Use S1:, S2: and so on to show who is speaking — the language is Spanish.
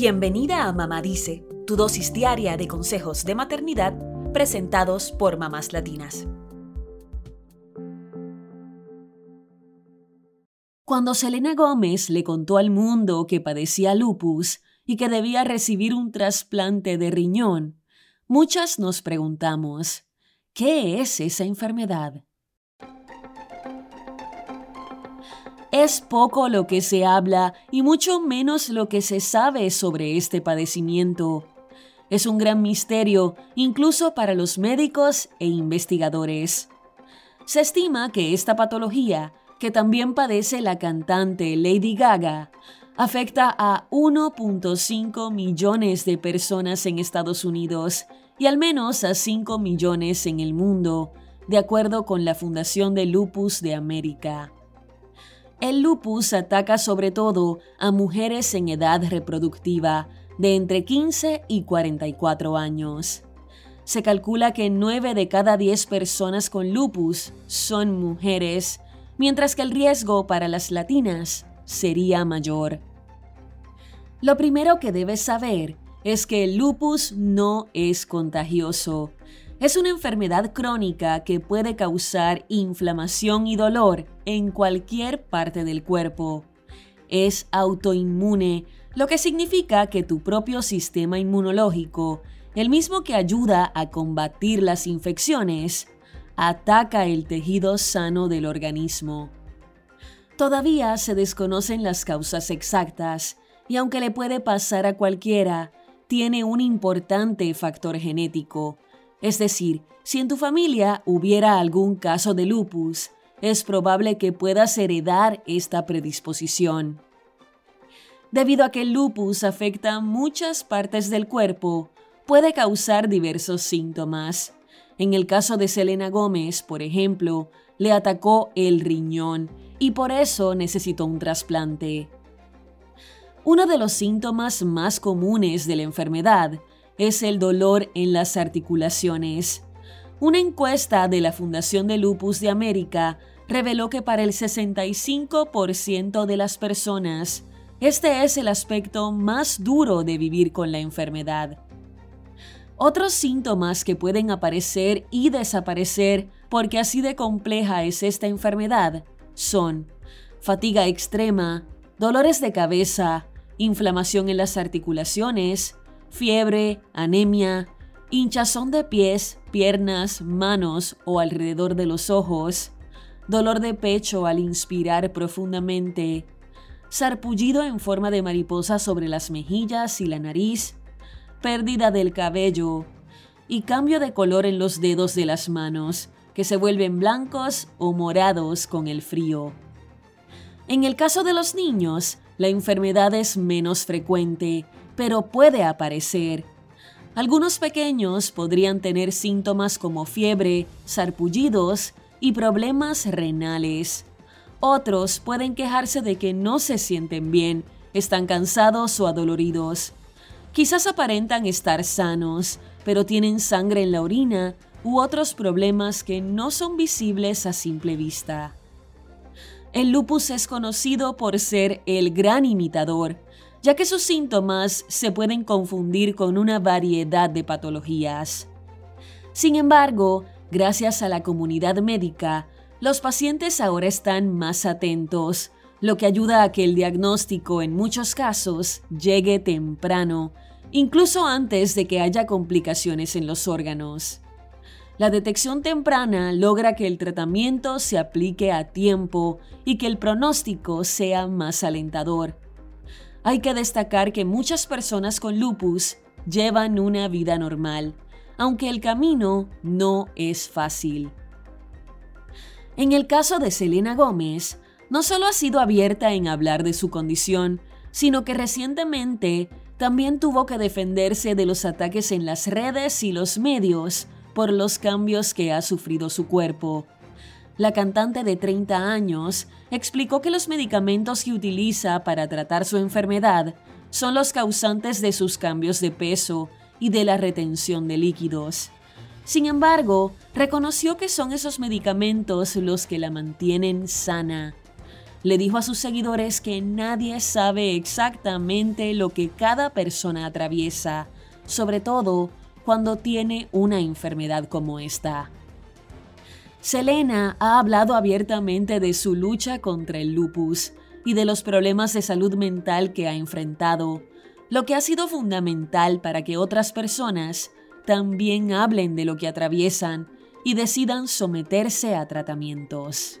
S1: Bienvenida a Mamá Dice, tu dosis diaria de consejos de maternidad presentados por mamás latinas. Cuando Selena Gómez le contó al mundo que padecía lupus y que debía recibir un trasplante de riñón, muchas nos preguntamos, ¿qué es esa enfermedad? Es poco lo que se habla y mucho menos lo que se sabe sobre este padecimiento. Es un gran misterio incluso para los médicos e investigadores. Se estima que esta patología, que también padece la cantante Lady Gaga, afecta a 1.5 millones de personas en Estados Unidos y al menos a 5 millones en el mundo, de acuerdo con la Fundación de Lupus de América. El lupus ataca sobre todo a mujeres en edad reproductiva de entre 15 y 44 años. Se calcula que 9 de cada 10 personas con lupus son mujeres, mientras que el riesgo para las latinas sería mayor. Lo primero que debes saber es que el lupus no es contagioso. Es una enfermedad crónica que puede causar inflamación y dolor en cualquier parte del cuerpo. Es autoinmune, lo que significa que tu propio sistema inmunológico, el mismo que ayuda a combatir las infecciones, ataca el tejido sano del organismo. Todavía se desconocen las causas exactas y aunque le puede pasar a cualquiera, tiene un importante factor genético es decir, si en tu familia hubiera algún caso de lupus, es probable que puedas heredar esta predisposición. Debido a que el lupus afecta muchas partes del cuerpo, puede causar diversos síntomas. En el caso de Selena Gómez, por ejemplo, le atacó el riñón y por eso necesitó un trasplante. Uno de los síntomas más comunes de la enfermedad es el dolor en las articulaciones. Una encuesta de la Fundación de Lupus de América reveló que para el 65% de las personas, este es el aspecto más duro de vivir con la enfermedad. Otros síntomas que pueden aparecer y desaparecer porque así de compleja es esta enfermedad son fatiga extrema, dolores de cabeza, inflamación en las articulaciones, fiebre, anemia, hinchazón de pies, piernas, manos o alrededor de los ojos, dolor de pecho al inspirar profundamente, sarpullido en forma de mariposa sobre las mejillas y la nariz, pérdida del cabello y cambio de color en los dedos de las manos, que se vuelven blancos o morados con el frío. En el caso de los niños, la enfermedad es menos frecuente pero puede aparecer. Algunos pequeños podrían tener síntomas como fiebre, sarpullidos y problemas renales. Otros pueden quejarse de que no se sienten bien, están cansados o adoloridos. Quizás aparentan estar sanos, pero tienen sangre en la orina u otros problemas que no son visibles a simple vista. El lupus es conocido por ser el gran imitador, ya que sus síntomas se pueden confundir con una variedad de patologías. Sin embargo, gracias a la comunidad médica, los pacientes ahora están más atentos, lo que ayuda a que el diagnóstico en muchos casos llegue temprano, incluso antes de que haya complicaciones en los órganos. La detección temprana logra que el tratamiento se aplique a tiempo y que el pronóstico sea más alentador. Hay que destacar que muchas personas con lupus llevan una vida normal, aunque el camino no es fácil. En el caso de Selena Gómez, no solo ha sido abierta en hablar de su condición, sino que recientemente también tuvo que defenderse de los ataques en las redes y los medios por los cambios que ha sufrido su cuerpo. La cantante de 30 años explicó que los medicamentos que utiliza para tratar su enfermedad son los causantes de sus cambios de peso y de la retención de líquidos. Sin embargo, reconoció que son esos medicamentos los que la mantienen sana. le dijo a sus seguidores que nadie sabe exactamente lo que cada persona atraviesa, sobre todo cuando tiene una enfermedad como esta. Selena ha hablado abiertamente de su lucha contra el lupus y de los problemas de salud mental que ha enfrentado, lo que ha sido fundamental para que otras personas también hablen de lo que atraviesan y decidan someterse a tratamientos.